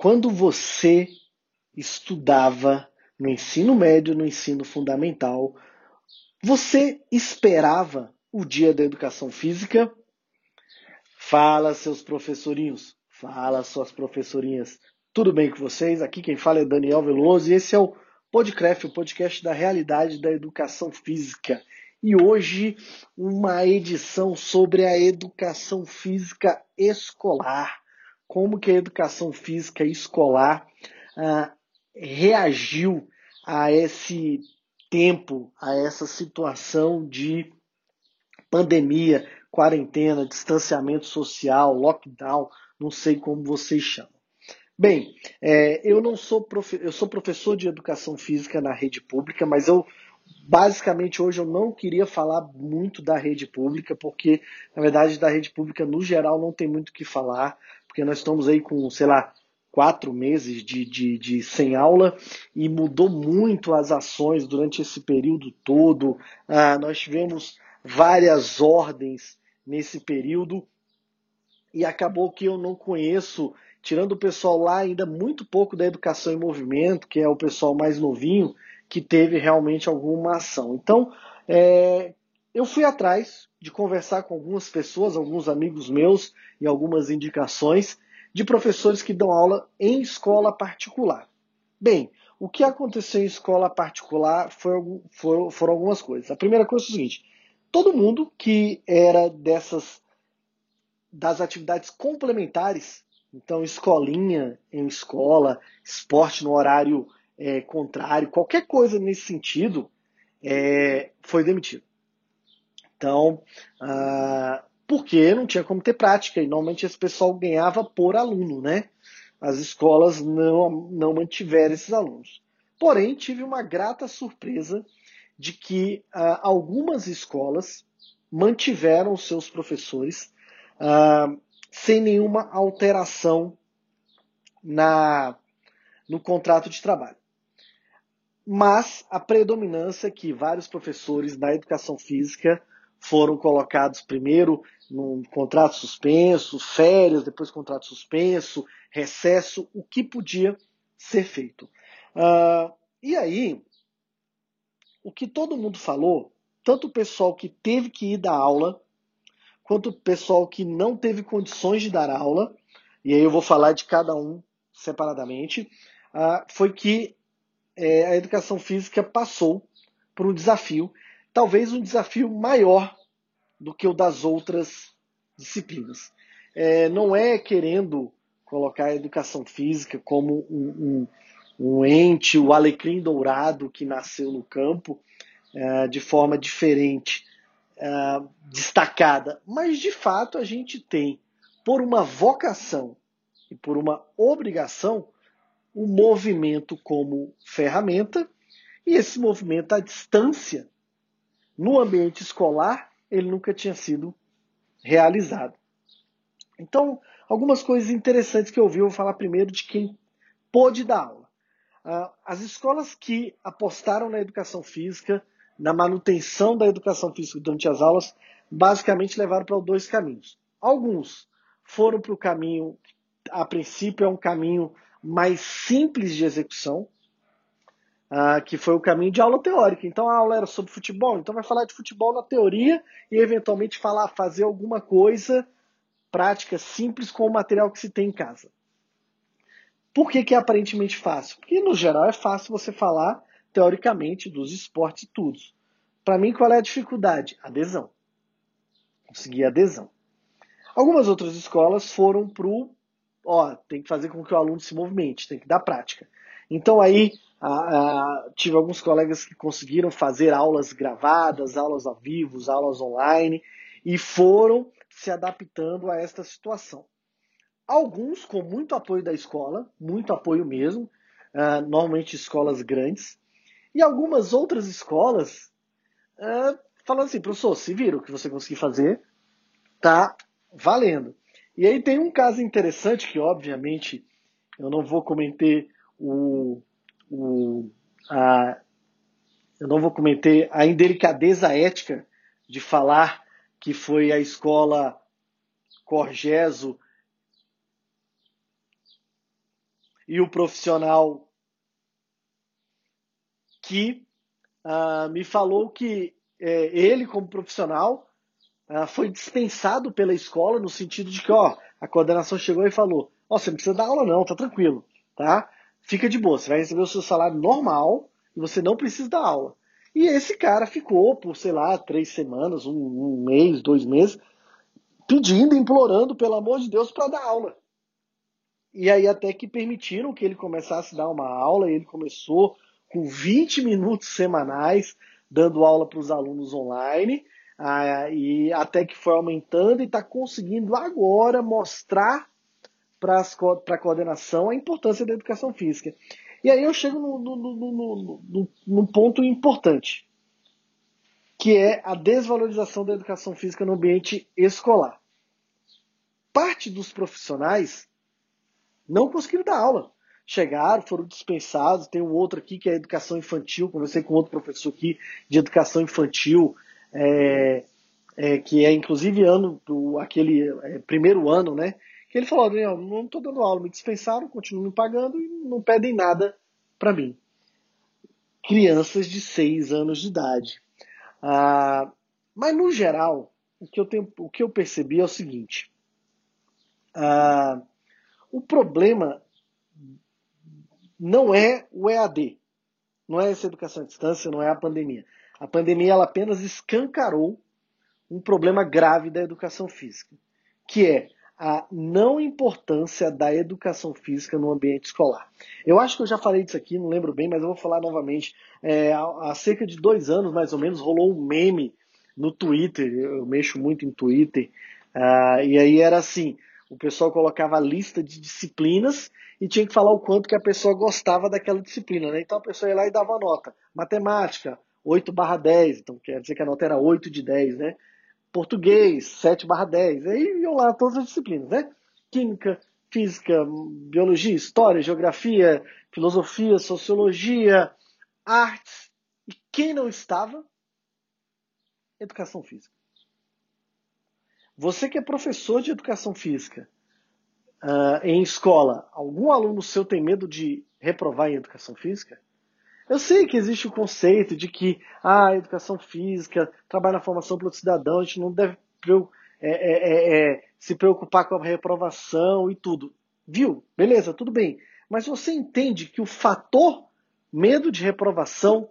quando você estudava no ensino médio, no ensino fundamental, você esperava o dia da educação física? Fala, seus professorinhos. Fala, suas professorinhas. Tudo bem com vocês? Aqui quem fala é Daniel Veloso e esse é o Podcraft, o podcast da realidade da educação física. E hoje, uma edição sobre a educação física escolar. Como que a educação física escolar ah, reagiu a esse tempo, a essa situação de pandemia, quarentena, distanciamento social, lockdown, não sei como vocês chamam. Bem, é, eu não sou profe eu sou professor de educação física na rede pública, mas eu basicamente hoje eu não queria falar muito da rede pública, porque na verdade da rede pública no geral não tem muito o que falar, porque nós estamos aí com, sei lá, quatro meses de, de, de sem aula e mudou muito as ações durante esse período todo. Ah, nós tivemos várias ordens nesse período e acabou que eu não conheço, tirando o pessoal lá ainda muito pouco da educação em movimento, que é o pessoal mais novinho, que teve realmente alguma ação. Então, é, eu fui atrás de conversar com algumas pessoas, alguns amigos meus e algumas indicações de professores que dão aula em escola particular. Bem, o que aconteceu em escola particular foi, foi, foram algumas coisas. A primeira coisa é o seguinte: todo mundo que era dessas das atividades complementares, então escolinha em escola, esporte no horário é, contrário, qualquer coisa nesse sentido, é, foi demitido. Então, ah, porque não tinha como ter prática, e normalmente esse pessoal ganhava por aluno, né? As escolas não, não mantiveram esses alunos. Porém, tive uma grata surpresa de que uh, algumas escolas mantiveram seus professores uh, sem nenhuma alteração na, no contrato de trabalho. Mas a predominância é que vários professores da educação física foram colocados primeiro num contrato suspenso, férias, depois contrato suspenso, recesso, o que podia ser feito. Uh, e aí, o que todo mundo falou, tanto o pessoal que teve que ir dar aula, quanto o pessoal que não teve condições de dar aula, e aí eu vou falar de cada um separadamente, uh, foi que é, a educação física passou por um desafio talvez um desafio maior do que o das outras disciplinas. É, não é querendo colocar a educação física como um, um, um ente, o alecrim dourado que nasceu no campo é, de forma diferente, é, destacada, mas de fato a gente tem, por uma vocação e por uma obrigação, o movimento como ferramenta, e esse movimento à distância no ambiente escolar, ele nunca tinha sido realizado. Então, algumas coisas interessantes que eu vi, eu vou falar primeiro de quem pôde dar aula. Ah, as escolas que apostaram na educação física, na manutenção da educação física durante as aulas, basicamente levaram para dois caminhos. Alguns foram para o caminho, a princípio é um caminho mais simples de execução, ah, que foi o caminho de aula teórica. Então a aula era sobre futebol, então vai falar de futebol na teoria e eventualmente falar, fazer alguma coisa prática simples com o material que se tem em casa. Por que, que é aparentemente fácil? Porque no geral é fácil você falar teoricamente dos esportes e tudo. Para mim, qual é a dificuldade? Adesão. Conseguir adesão. Algumas outras escolas foram pro, ó, tem que fazer com que o aluno se movimente, tem que dar prática. Então aí tive alguns colegas que conseguiram fazer aulas gravadas, aulas ao vivo, aulas online e foram se adaptando a esta situação. Alguns com muito apoio da escola, muito apoio mesmo, ah, normalmente escolas grandes, e algumas outras escolas ah, falando assim, professor, se vira o que você conseguir fazer, tá valendo. E aí tem um caso interessante que, obviamente, eu não vou comentar o, o, a, eu não vou cometer a indelicadeza ética de falar que foi a escola Corgeso e o profissional que uh, me falou que é, ele, como profissional, uh, foi dispensado pela escola no sentido de que, ó, a coordenação chegou e falou, ó, você não precisa dar aula não, tá tranquilo, tá? Fica de boa, você vai receber o seu salário normal e você não precisa dar aula. E esse cara ficou por, sei lá, três semanas, um, um mês, dois meses, pedindo, implorando, pelo amor de Deus, para dar aula. E aí até que permitiram que ele começasse a dar uma aula, e ele começou com 20 minutos semanais, dando aula para os alunos online, ah, e até que foi aumentando e está conseguindo agora mostrar para a coordenação a importância da educação física. E aí eu chego num ponto importante, que é a desvalorização da educação física no ambiente escolar. Parte dos profissionais não conseguiram dar aula. Chegaram, foram dispensados. Tem um outro aqui que é educação infantil. Conversei com outro professor aqui de educação infantil, é, é, que é inclusive ano do aquele é, primeiro ano, né? Que ele falou, Daniel, não estou dando aula, me dispensaram, continuam me pagando e não pedem nada para mim. Crianças de 6 anos de idade. Ah, mas, no geral, o que eu, tenho, o que eu percebi é o seguinte. Ah, o problema não é o EAD, não é essa educação à distância, não é a pandemia. A pandemia ela apenas escancarou um problema grave da educação física, que é a não importância da educação física no ambiente escolar. Eu acho que eu já falei disso aqui, não lembro bem, mas eu vou falar novamente. É, há cerca de dois anos, mais ou menos, rolou um meme no Twitter, eu mexo muito em Twitter, uh, e aí era assim, o pessoal colocava a lista de disciplinas e tinha que falar o quanto que a pessoa gostava daquela disciplina. Né? Então a pessoa ia lá e dava nota. Matemática, 8 barra 10, então quer dizer que a nota era 8 de 10, né? Português, 7 barra 10. Aí iam lá todas as disciplinas, né? Química, física, biologia, história, geografia, filosofia, sociologia, artes. E quem não estava? Educação física. Você que é professor de educação física uh, em escola, algum aluno seu tem medo de reprovar em educação física? Eu sei que existe o conceito de que ah, a educação física trabalha na formação pelo cidadão, a gente não deve é, é, é, é, se preocupar com a reprovação e tudo. Viu? Beleza, tudo bem. Mas você entende que o fator medo de reprovação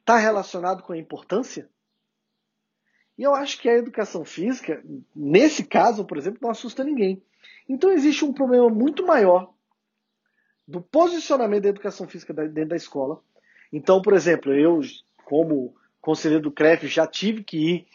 está relacionado com a importância? E eu acho que a educação física, nesse caso, por exemplo, não assusta ninguém. Então existe um problema muito maior do posicionamento da educação física dentro da escola, então, por exemplo, eu, como conselheiro do CREF, já tive que ir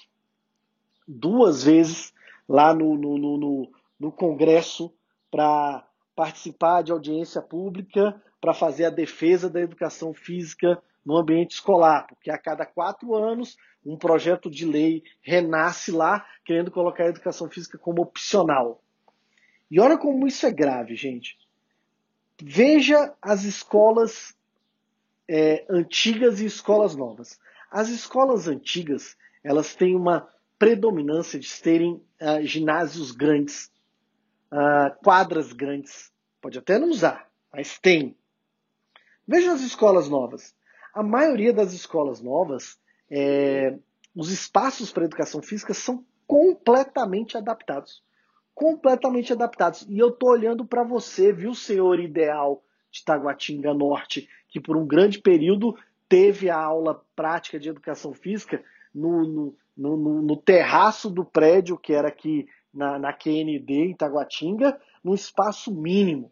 duas vezes lá no, no, no, no Congresso para participar de audiência pública para fazer a defesa da educação física no ambiente escolar, porque a cada quatro anos um projeto de lei renasce lá, querendo colocar a educação física como opcional. E olha como isso é grave, gente. Veja as escolas é, antigas e escolas novas. As escolas antigas, elas têm uma predominância de terem uh, ginásios grandes, uh, quadras grandes. Pode até não usar, mas tem. Veja as escolas novas. A maioria das escolas novas, é, os espaços para educação física são completamente adaptados. Completamente adaptados. E eu estou olhando para você, viu, senhor ideal de Taguatinga Norte, que por um grande período teve a aula prática de educação física no, no, no, no terraço do prédio, que era aqui na, na QND, em Taguatinga, num espaço mínimo.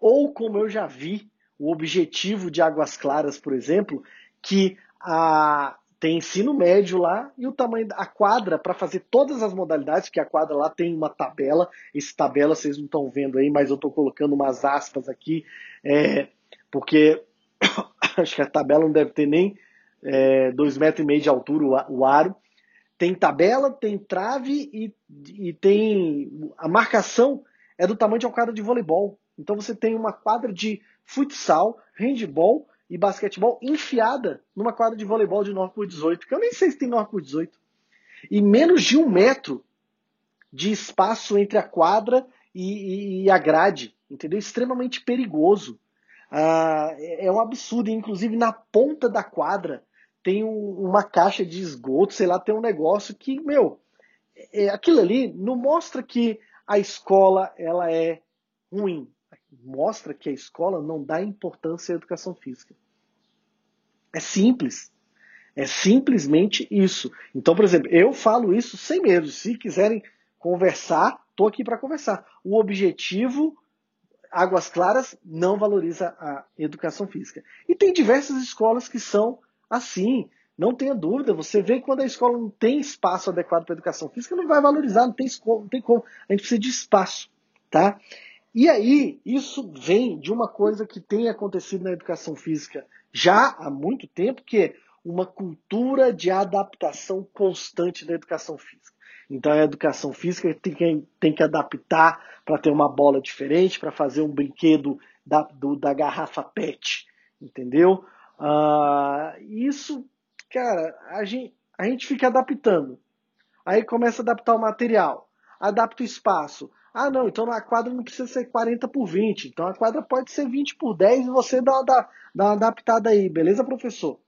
Ou, como eu já vi, o objetivo de Águas Claras, por exemplo, que a, tem ensino médio lá e o tamanho da quadra para fazer todas as modalidades, que a quadra lá tem uma tabela. Esse tabela vocês não estão vendo aí, mas eu estou colocando umas aspas aqui. É, porque acho que a tabela não deve ter nem é, dois metros e meio de altura o aro. Tem tabela, tem trave e, e tem a marcação é do tamanho de uma quadra de voleibol. Então você tem uma quadra de futsal, handball e basquetebol enfiada numa quadra de voleibol de 9 por 18, que eu nem sei se tem 9 por 18. E menos de um metro de espaço entre a quadra e, e, e a grade. entendeu? Extremamente perigoso. Ah, é, é um absurdo. Inclusive, na ponta da quadra tem um, uma caixa de esgoto, sei lá, tem um negócio que, meu, é, aquilo ali não mostra que a escola ela é ruim. Mostra que a escola não dá importância à educação física. É simples. É simplesmente isso. Então, por exemplo, eu falo isso sem medo. Se quiserem conversar, estou aqui para conversar. O objetivo Águas Claras não valoriza a educação física. E tem diversas escolas que são assim. Não tenha dúvida, você vê que quando a escola não tem espaço adequado para educação física, não vai valorizar, não tem, não tem como. A gente precisa de espaço. Tá? E aí, isso vem de uma coisa que tem acontecido na educação física já há muito tempo, que é uma cultura de adaptação constante da educação física. Então a educação física tem que, tem que adaptar para ter uma bola diferente, para fazer um brinquedo da, do, da garrafa PET, entendeu? Uh, isso, cara, a gente, a gente fica adaptando. Aí começa a adaptar o material, adapta o espaço. Ah, não, então a quadra não precisa ser 40 por 20, então a quadra pode ser 20 por 10 e você dá, dá, dá uma adaptada aí, beleza, professor?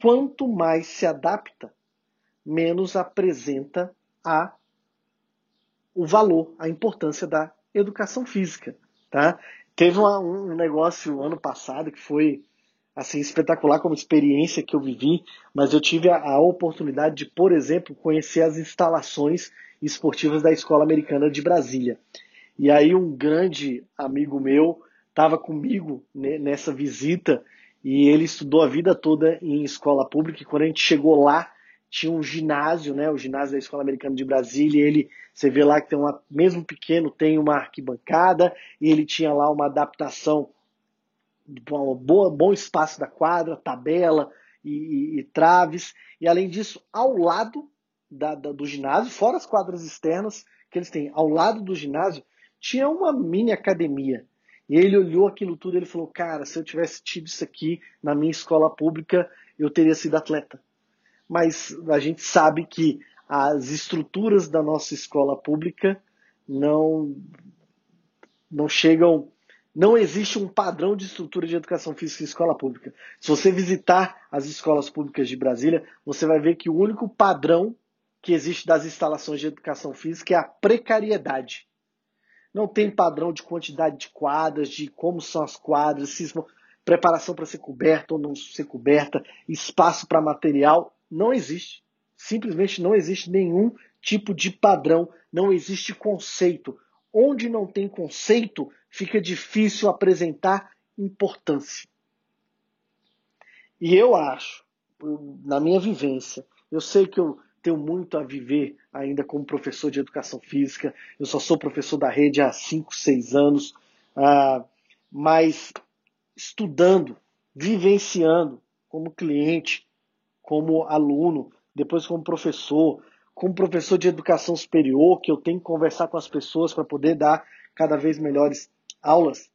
Quanto mais se adapta, menos apresenta a o valor, a importância da educação física, tá? Teve uma, um negócio ano passado que foi assim espetacular como experiência que eu vivi, mas eu tive a, a oportunidade de, por exemplo, conhecer as instalações esportivas da Escola Americana de Brasília. E aí um grande amigo meu estava comigo nessa visita e ele estudou a vida toda em escola pública e quando a gente chegou lá tinha um ginásio, né, o ginásio da Escola Americana de Brasília, e ele, você vê lá que tem uma, mesmo pequeno, tem uma arquibancada, e ele tinha lá uma adaptação, um bom espaço da quadra, tabela e, e, e traves, e além disso, ao lado da, da, do ginásio, fora as quadras externas que eles têm, ao lado do ginásio, tinha uma mini academia. E ele olhou aquilo tudo e ele falou, cara, se eu tivesse tido isso aqui na minha escola pública, eu teria sido atleta mas a gente sabe que as estruturas da nossa escola pública não não chegam não existe um padrão de estrutura de educação física em escola pública. Se você visitar as escolas públicas de Brasília, você vai ver que o único padrão que existe das instalações de educação física é a precariedade. Não tem padrão de quantidade de quadras, de como são as quadras, se preparação para ser coberta ou não ser coberta, espaço para material não existe. Simplesmente não existe nenhum tipo de padrão, não existe conceito. Onde não tem conceito, fica difícil apresentar importância. E eu acho, na minha vivência, eu sei que eu tenho muito a viver ainda como professor de educação física, eu só sou professor da rede há 5, 6 anos, uh, mas estudando, vivenciando como cliente, como aluno, depois como professor, como professor de educação superior, que eu tenho que conversar com as pessoas para poder dar cada vez melhores aulas.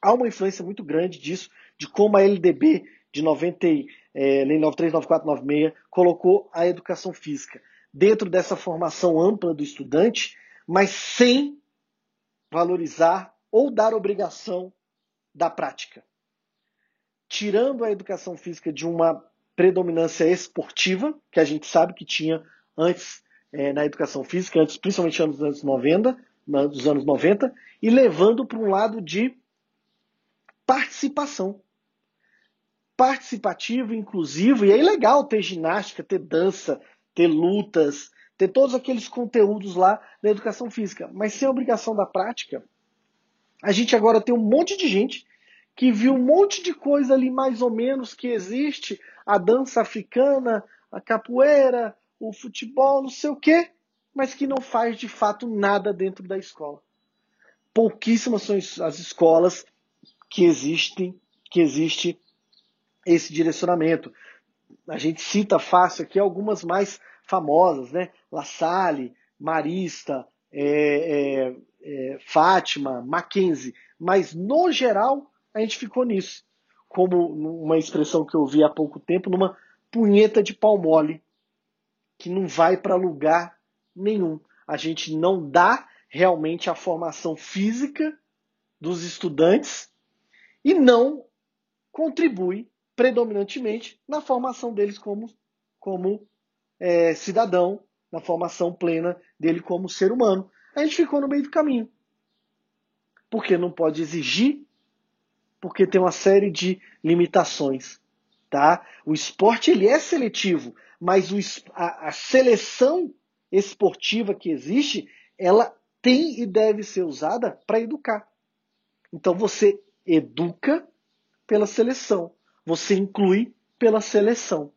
Há uma influência muito grande disso, de como a LDB de 90, é, Lei 939496 colocou a educação física dentro dessa formação ampla do estudante, mas sem valorizar ou dar obrigação da prática. Tirando a educação física de uma predominância esportiva, que a gente sabe que tinha antes é, na educação física, antes, principalmente nos anos 90, nos anos 90, e levando para um lado de participação. Participativo, inclusivo, e é legal ter ginástica, ter dança, ter lutas, ter todos aqueles conteúdos lá na educação física, mas sem a obrigação da prática, a gente agora tem um monte de gente que viu um monte de coisa ali mais ou menos que existe, a dança africana, a capoeira, o futebol, não sei o quê, mas que não faz de fato nada dentro da escola. Pouquíssimas são as escolas que existem, que existe esse direcionamento. A gente cita fácil aqui algumas mais famosas, né? La Salle, Marista, é, é, é, Fátima, Mackenzie, mas no geral a gente ficou nisso como uma expressão que eu vi há pouco tempo, numa punheta de pau mole, que não vai para lugar nenhum. A gente não dá realmente a formação física dos estudantes e não contribui predominantemente na formação deles como, como é, cidadão, na formação plena dele como ser humano. A gente ficou no meio do caminho. Porque não pode exigir, porque tem uma série de limitações. Tá? O esporte ele é seletivo, mas o, a, a seleção esportiva que existe, ela tem e deve ser usada para educar. Então você educa pela seleção, você inclui pela seleção.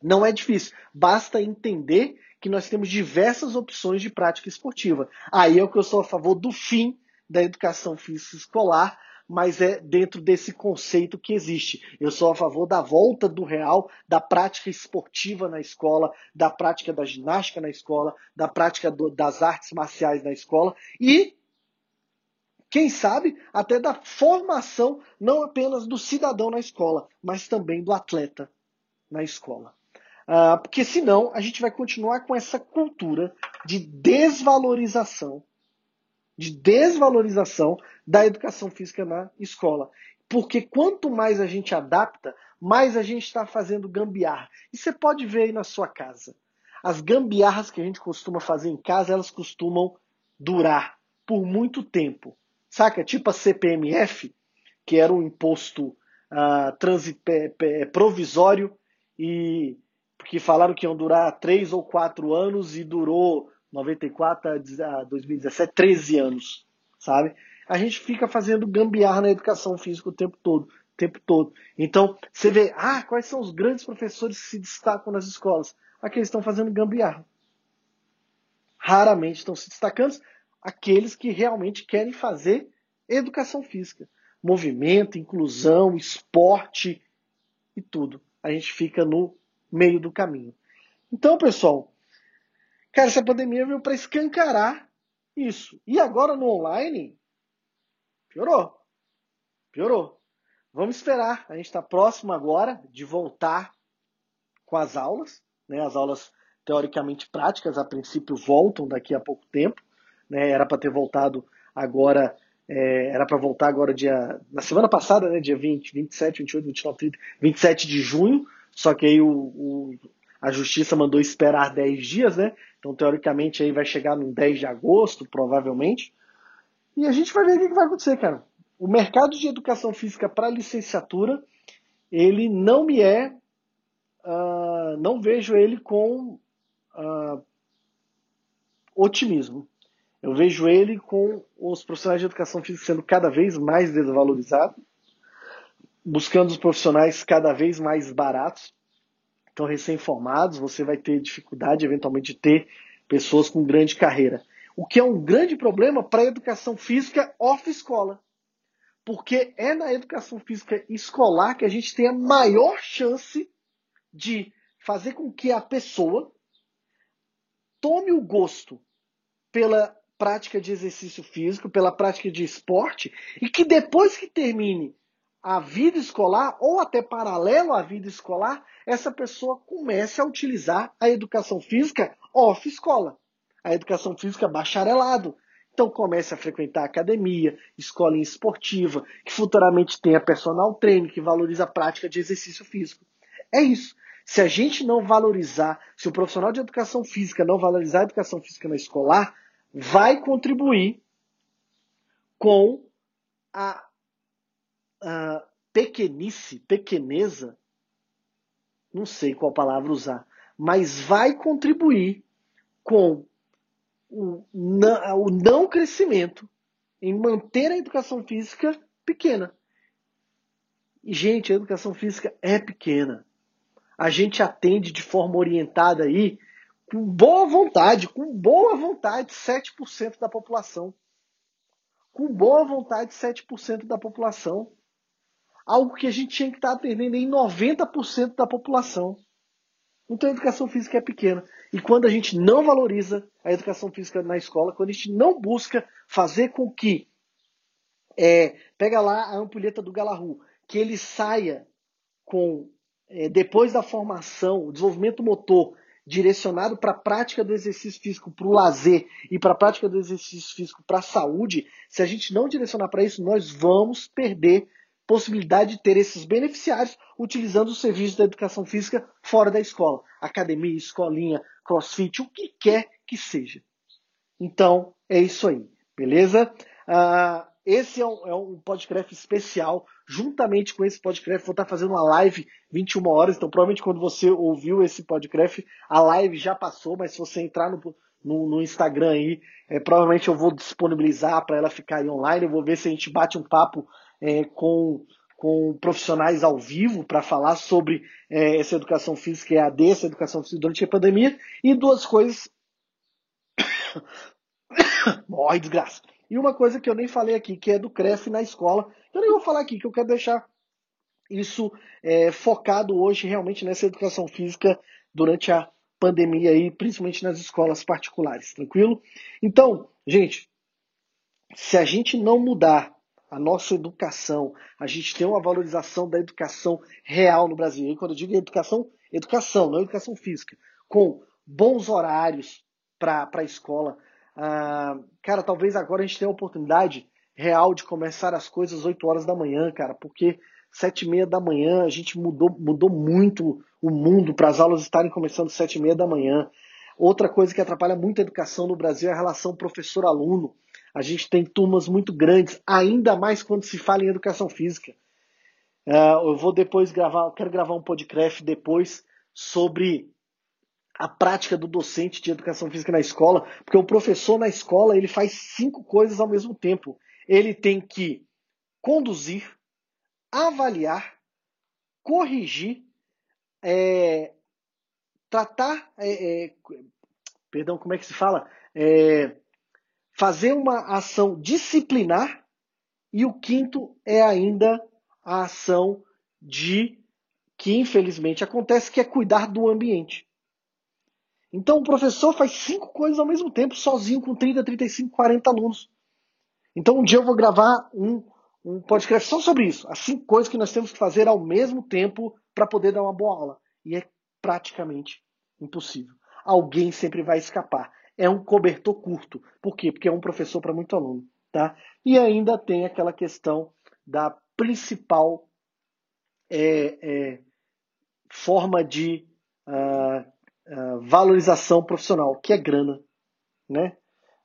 Não é difícil, basta entender que nós temos diversas opções de prática esportiva. Aí é o que eu sou a favor do fim da educação física escolar, mas é dentro desse conceito que existe. Eu sou a favor da volta do real, da prática esportiva na escola, da prática da ginástica na escola, da prática do, das artes marciais na escola e, quem sabe, até da formação não apenas do cidadão na escola, mas também do atleta na escola. Uh, porque senão a gente vai continuar com essa cultura de desvalorização de desvalorização da educação física na escola. Porque quanto mais a gente adapta, mais a gente está fazendo gambiarra. E você pode ver aí na sua casa. As gambiarras que a gente costuma fazer em casa, elas costumam durar por muito tempo. Saca? Tipo a CPMF, que era um imposto uh, provisório e que falaram que iam durar três ou quatro anos e durou 94 a 2017, 13 anos, sabe? A gente fica fazendo gambiarra na educação física o tempo todo, o tempo todo. Então, você vê, ah, quais são os grandes professores que se destacam nas escolas? Aqueles estão fazendo gambiarra. Raramente estão se destacando aqueles que realmente querem fazer educação física. Movimento, inclusão, esporte e tudo. A gente fica no meio do caminho. Então, pessoal, Cara, essa pandemia veio para escancarar isso. E agora no online, piorou. Piorou. Vamos esperar. A gente está próximo agora de voltar com as aulas. Né? As aulas teoricamente práticas, a princípio, voltam daqui a pouco tempo. Né? Era para ter voltado agora. É, era para voltar agora dia. Na semana passada, né? Dia 20, 27, 28, 29, 30, 27 de junho. Só que aí o, o a justiça mandou esperar 10 dias, né? Então, teoricamente, aí vai chegar no 10 de agosto, provavelmente. E a gente vai ver o que vai acontecer, cara. O mercado de educação física para licenciatura, ele não me é. Uh, não vejo ele com uh, otimismo. Eu vejo ele com os profissionais de educação física sendo cada vez mais desvalorizados, buscando os profissionais cada vez mais baratos estão recém-formados, você vai ter dificuldade, eventualmente, de ter pessoas com grande carreira. O que é um grande problema para a educação física off-escola. Porque é na educação física escolar que a gente tem a maior chance de fazer com que a pessoa tome o gosto pela prática de exercício físico, pela prática de esporte, e que depois que termine a vida escolar, ou até paralelo à vida escolar, essa pessoa comece a utilizar a educação física off-escola, a educação física bacharelado. Então comece a frequentar academia, escola esportiva, que futuramente tenha personal training, que valoriza a prática de exercício físico. É isso. Se a gente não valorizar, se o profissional de educação física não valorizar a educação física na escolar, vai contribuir com a, pequenice, pequeneza não sei qual palavra usar, mas vai contribuir com o não, o não crescimento em manter a educação física pequena. E, gente, a educação física é pequena. A gente atende de forma orientada aí, com boa vontade, com boa vontade, 7% da população. Com boa vontade, 7% da população algo que a gente tinha que estar atendendo em 90% da população. Então a educação física é pequena. E quando a gente não valoriza a educação física na escola, quando a gente não busca fazer com que, é, pega lá a ampulheta do Galahu, que ele saia com, é, depois da formação, o desenvolvimento motor, direcionado para a prática do exercício físico, para o lazer e para a prática do exercício físico para a saúde, se a gente não direcionar para isso, nós vamos perder possibilidade de ter esses beneficiários utilizando os serviços da educação física fora da escola. Academia, escolinha, crossfit, o que quer que seja. Então, é isso aí, beleza? Uh, esse é um, é um podcast especial. Juntamente com esse podcast, vou estar fazendo uma live 21 horas. Então, provavelmente, quando você ouviu esse podcast, a live já passou. Mas se você entrar no, no, no Instagram aí, é, provavelmente eu vou disponibilizar para ela ficar aí online. Eu vou ver se a gente bate um papo é, com, com profissionais ao vivo para falar sobre é, essa educação física e AD, essa educação física durante a pandemia. E duas coisas. Morre, desgraça. E uma coisa que eu nem falei aqui, que é do CREF na escola, eu nem vou falar aqui, que eu quero deixar isso é, focado hoje realmente nessa educação física durante a pandemia aí, principalmente nas escolas particulares, tranquilo? Então, gente, se a gente não mudar a nossa educação, a gente tem uma valorização da educação real no Brasil. E quando eu digo educação, educação, não educação física, com bons horários para a escola, ah, cara, talvez agora a gente tenha a oportunidade real de começar as coisas às 8 horas da manhã, cara, porque sete e meia da manhã a gente mudou, mudou muito o mundo para as aulas estarem começando sete e meia da manhã. Outra coisa que atrapalha muito a educação no Brasil é a relação professor-aluno. A gente tem turmas muito grandes, ainda mais quando se fala em educação física. Uh, eu vou depois gravar, quero gravar um podcast depois sobre a prática do docente de educação física na escola, porque o professor na escola ele faz cinco coisas ao mesmo tempo. Ele tem que conduzir, avaliar, corrigir, é, tratar, é, é, perdão, como é que se fala? Fazer uma ação disciplinar e o quinto é ainda a ação de que infelizmente acontece, que é cuidar do ambiente. Então o professor faz cinco coisas ao mesmo tempo, sozinho, com 30, 35, 40 alunos. Então um dia eu vou gravar um, um podcast só sobre isso. As cinco coisas que nós temos que fazer ao mesmo tempo para poder dar uma boa aula. E é praticamente impossível. Alguém sempre vai escapar. É um cobertor curto. Por quê? Porque é um professor para muito aluno. Tá? E ainda tem aquela questão da principal é, é, forma de uh, uh, valorização profissional, que é grana. Né?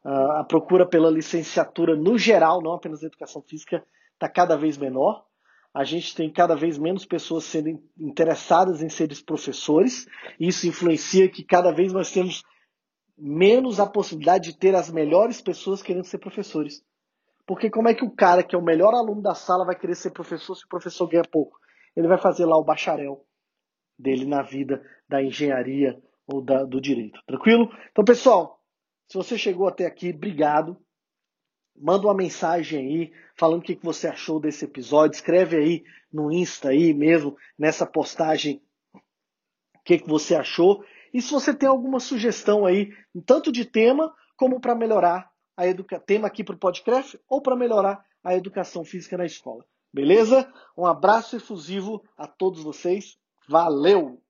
Uh, a procura pela licenciatura no geral, não apenas na educação física, está cada vez menor. A gente tem cada vez menos pessoas sendo interessadas em serem professores. Isso influencia que cada vez nós temos menos a possibilidade de ter as melhores pessoas querendo ser professores. Porque como é que o cara que é o melhor aluno da sala vai querer ser professor se o professor ganha pouco? Ele vai fazer lá o bacharel dele na vida da engenharia ou da, do direito. Tranquilo? Então, pessoal, se você chegou até aqui, obrigado. Manda uma mensagem aí falando o que você achou desse episódio. Escreve aí no Insta aí mesmo, nessa postagem, o que você achou. E se você tem alguma sugestão aí, tanto de tema como para melhorar a educação, tema aqui para o podcast ou para melhorar a educação física na escola. Beleza? Um abraço efusivo a todos vocês. Valeu!